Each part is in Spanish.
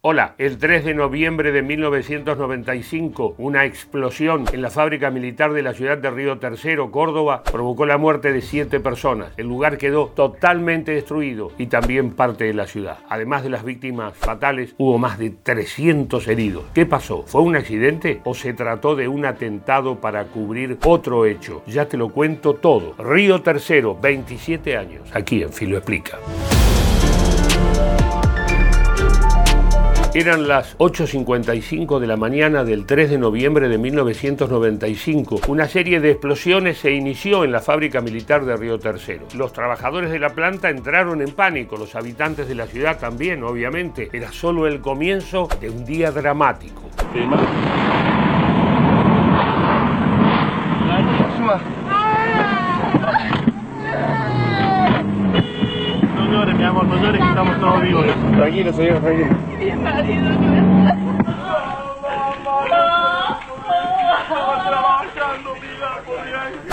Hola, el 3 de noviembre de 1995, una explosión en la fábrica militar de la ciudad de Río Tercero, Córdoba, provocó la muerte de siete personas. El lugar quedó totalmente destruido y también parte de la ciudad. Además de las víctimas fatales, hubo más de 300 heridos. ¿Qué pasó? ¿Fue un accidente o se trató de un atentado para cubrir otro hecho? Ya te lo cuento todo. Río Tercero, 27 años. Aquí en Filo Explica. Eran las 8.55 de la mañana del 3 de noviembre de 1995. Una serie de explosiones se inició en la fábrica militar de Río Tercero. Los trabajadores de la planta entraron en pánico, los habitantes de la ciudad también, obviamente. Era solo el comienzo de un día dramático amor, no llores que Tranquilo, señor, tranquilo. Mi marido no.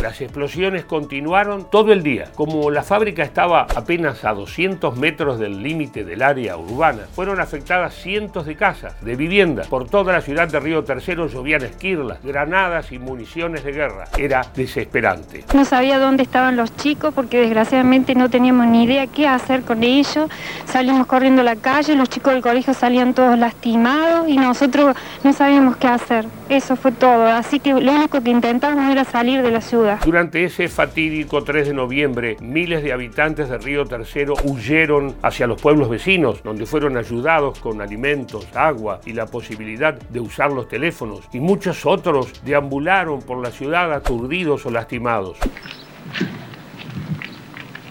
Las explosiones continuaron todo el día. Como la fábrica estaba apenas a 200 metros del límite del área urbana, fueron afectadas cientos de casas, de viviendas. Por toda la ciudad de Río Tercero llovían esquirlas, granadas y municiones de guerra. Era desesperante. No sabía dónde estaban los chicos porque desgraciadamente no teníamos ni idea qué hacer con ellos. Salimos corriendo a la calle, los chicos del colegio salían todos lastimados y nosotros no sabíamos qué hacer. Eso fue todo. Así que lo único que intentamos era salir de la ciudad. Durante ese fatídico 3 de noviembre, miles de habitantes de Río Tercero huyeron hacia los pueblos vecinos, donde fueron ayudados con alimentos, agua y la posibilidad de usar los teléfonos, y muchos otros deambularon por la ciudad aturdidos o lastimados.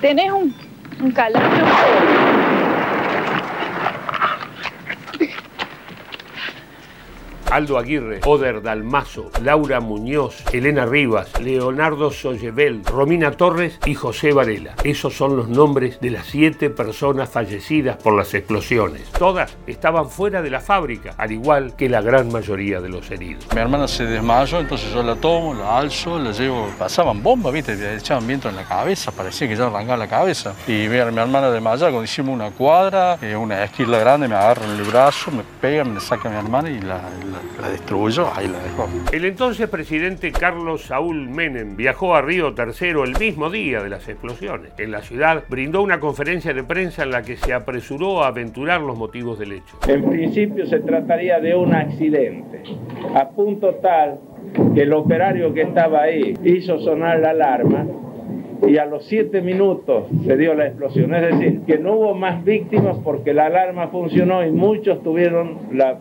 ¿Tenés un, un calambre? Aldo Aguirre, Oder Dalmazo, Laura Muñoz, Elena Rivas, Leonardo Soyevel, Romina Torres y José Varela. Esos son los nombres de las siete personas fallecidas por las explosiones. Todas estaban fuera de la fábrica, al igual que la gran mayoría de los heridos. Mi hermana se desmayó, entonces yo la tomo, la alzo, la llevo. Pasaban bombas, ¿viste? Le echaban viento en la cabeza, parecía que ya arrancaba la cabeza. Y mi, mi hermana desmayada, cuando hicimos una cuadra, eh, una esquila grande, me agarra en el brazo, me pega, me saca a mi hermana y la la destruyó, ahí la dejó. El entonces presidente Carlos Saúl Menem viajó a Río Tercero el mismo día de las explosiones. En la ciudad brindó una conferencia de prensa en la que se apresuró a aventurar los motivos del hecho. En principio se trataría de un accidente, a punto tal que el operario que estaba ahí hizo sonar la alarma y a los siete minutos se dio la explosión. Es decir, que no hubo más víctimas porque la alarma funcionó y muchos tuvieron,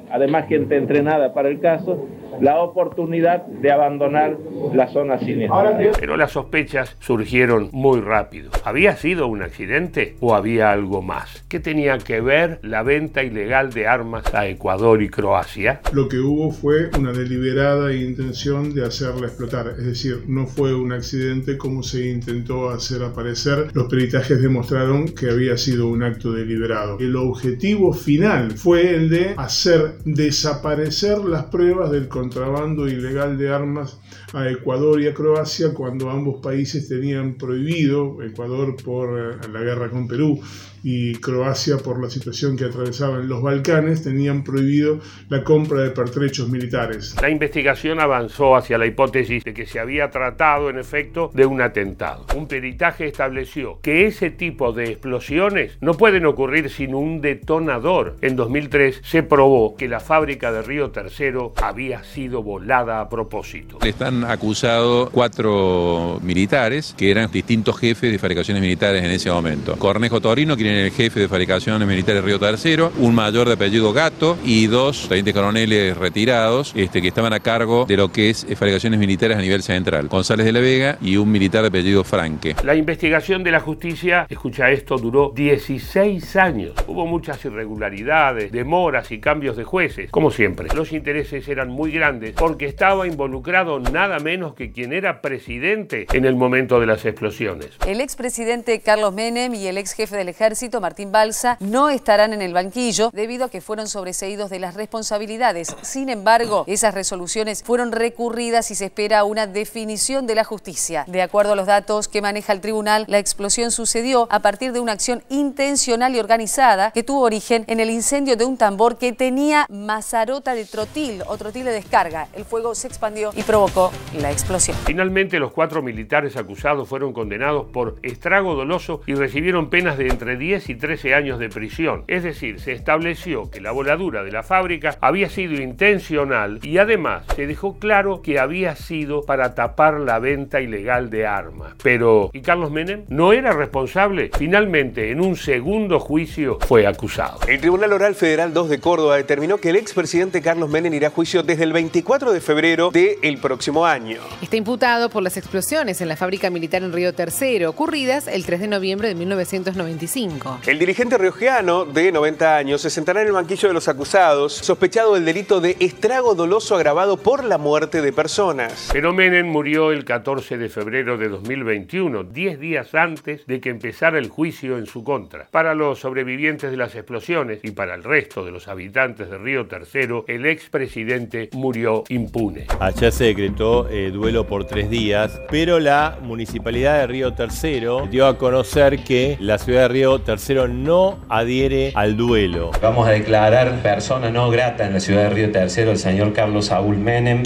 además gente entrenada para el caso, la oportunidad de abandonar la zona siniestra. Pero las sospechas surgieron muy rápido. ¿Había sido un accidente o había algo más? ¿Qué tenía que ver la venta ilegal de armas a Ecuador y Croacia? Lo que hubo fue una deliberada intención de hacerla explotar, es decir, no fue un accidente como se intentó hacer aparecer. Los peritajes demostraron que había sido un acto deliberado. El objetivo final fue el de hacer desaparecer las pruebas del contrabando ilegal de armas a Ecuador y a Croacia cuando ambos países tenían prohibido, Ecuador por eh, la guerra con Perú y Croacia por la situación que atravesaba en los Balcanes, tenían prohibido la compra de pertrechos militares. La investigación avanzó hacia la hipótesis de que se había tratado en efecto de un atentado. Un peritaje estableció que ese tipo de explosiones no pueden ocurrir sin un detonador. En 2003 se probó que la fábrica de Río Tercero había sido volada a propósito. Están acusados cuatro militares que eran distintos jefes de fabricaciones militares en ese momento. Cornejo Torino, quien el jefe de fabricaciones militares Río Tercero, un mayor de apellido Gato y dos tenientes coroneles retirados este, que estaban a cargo de lo que es eh, fabricaciones militares a nivel central. González de la Vega y un militar de apellido Franque. La investigación de la justicia, escucha esto, duró 16 años. Hubo muchas irregularidades, demoras y cambios de jueces, como siempre. Los intereses eran muy grandes porque estaba involucrado nada menos que quien era presidente en el momento de las explosiones. El expresidente Carlos Menem y el ex jefe del ejército Martín Balsa no estarán en el banquillo debido a que fueron sobreseídos de las responsabilidades. Sin embargo, esas resoluciones fueron recurridas y se espera una definición de la justicia. De acuerdo a los datos que maneja el tribunal, la explosión sucedió a partir de una acción intencional y organizada que tuvo origen en el incendio de un tambor que tenía mazarota de trotil o trotil de descarga. El fuego se expandió y provocó la explosión. Finalmente, los cuatro militares acusados fueron condenados por estrago doloso y recibieron penas de entre 10 y 13 años de prisión. Es decir, se estableció que la voladura de la fábrica había sido intencional y además se dejó claro que había sido para tapar la venta ilegal de armas. Pero, ¿y Carlos Menem? ¿No era responsable? Finalmente, en un segundo juicio, fue acusado. El Tribunal Oral Federal 2 de Córdoba determinó que el expresidente Carlos Menem irá a juicio desde el 24 de febrero del próximo año. Está imputado por las explosiones en la fábrica militar en Río Tercero, ocurridas el 3 de noviembre de 1995. El dirigente riojeano de 90 años se sentará en el banquillo de los acusados, sospechado del delito de estrago doloso agravado por la muerte de personas. Pero Menem murió el 14 de febrero de 2021, 10 días antes de que empezara el juicio en su contra. Para los sobrevivientes de las explosiones y para el resto de los habitantes de Río Tercero, el expresidente murió impune. Allá se decretó eh, duelo por tres días, pero la municipalidad de Río Tercero dio a conocer que la ciudad de Río Tercero no adhiere al duelo. Vamos a declarar persona no grata en la ciudad de Río Tercero el señor Carlos Saúl Menem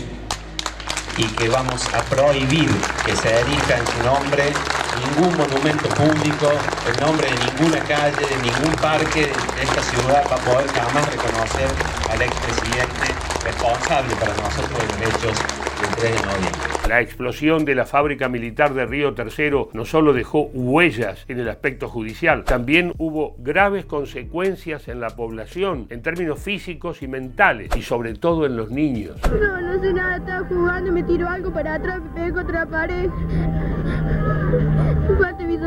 y que vamos a prohibir que se erija en su nombre ningún monumento público, el nombre de ninguna calle, de ningún parque de esta ciudad va a poder jamás reconocer al expresidente responsable para nosotros de los hechos del 3 de noviembre. La explosión de la fábrica militar de Río Tercero no solo dejó huellas en el aspecto judicial, también hubo graves consecuencias en la población en términos físicos y mentales y sobre todo en los niños. No, no sé nada, estaba jugando, me tiró algo para atrás, me la pared. Mi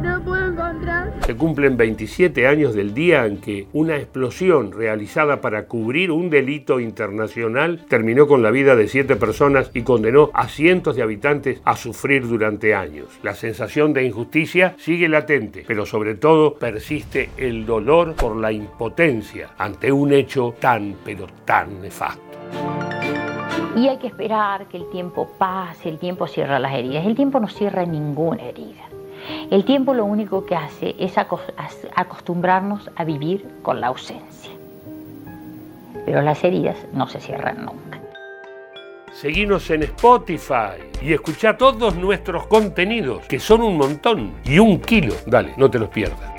lo puedo encontrar. Se cumplen 27 años del día en que una explosión realizada para cubrir un delito internacional terminó con la vida de siete personas y condenó a cientos de habitantes a sufrir durante años. La sensación de injusticia sigue latente, pero sobre todo persiste el dolor por la impotencia ante un hecho tan, pero tan nefasto. Y hay que esperar que el tiempo pase, el tiempo cierra las heridas. El tiempo no cierra ninguna herida. El tiempo lo único que hace es acostumbrarnos a vivir con la ausencia. Pero las heridas no se cierran nunca. Seguimos en Spotify y escucha todos nuestros contenidos, que son un montón y un kilo. Dale, no te los pierdas.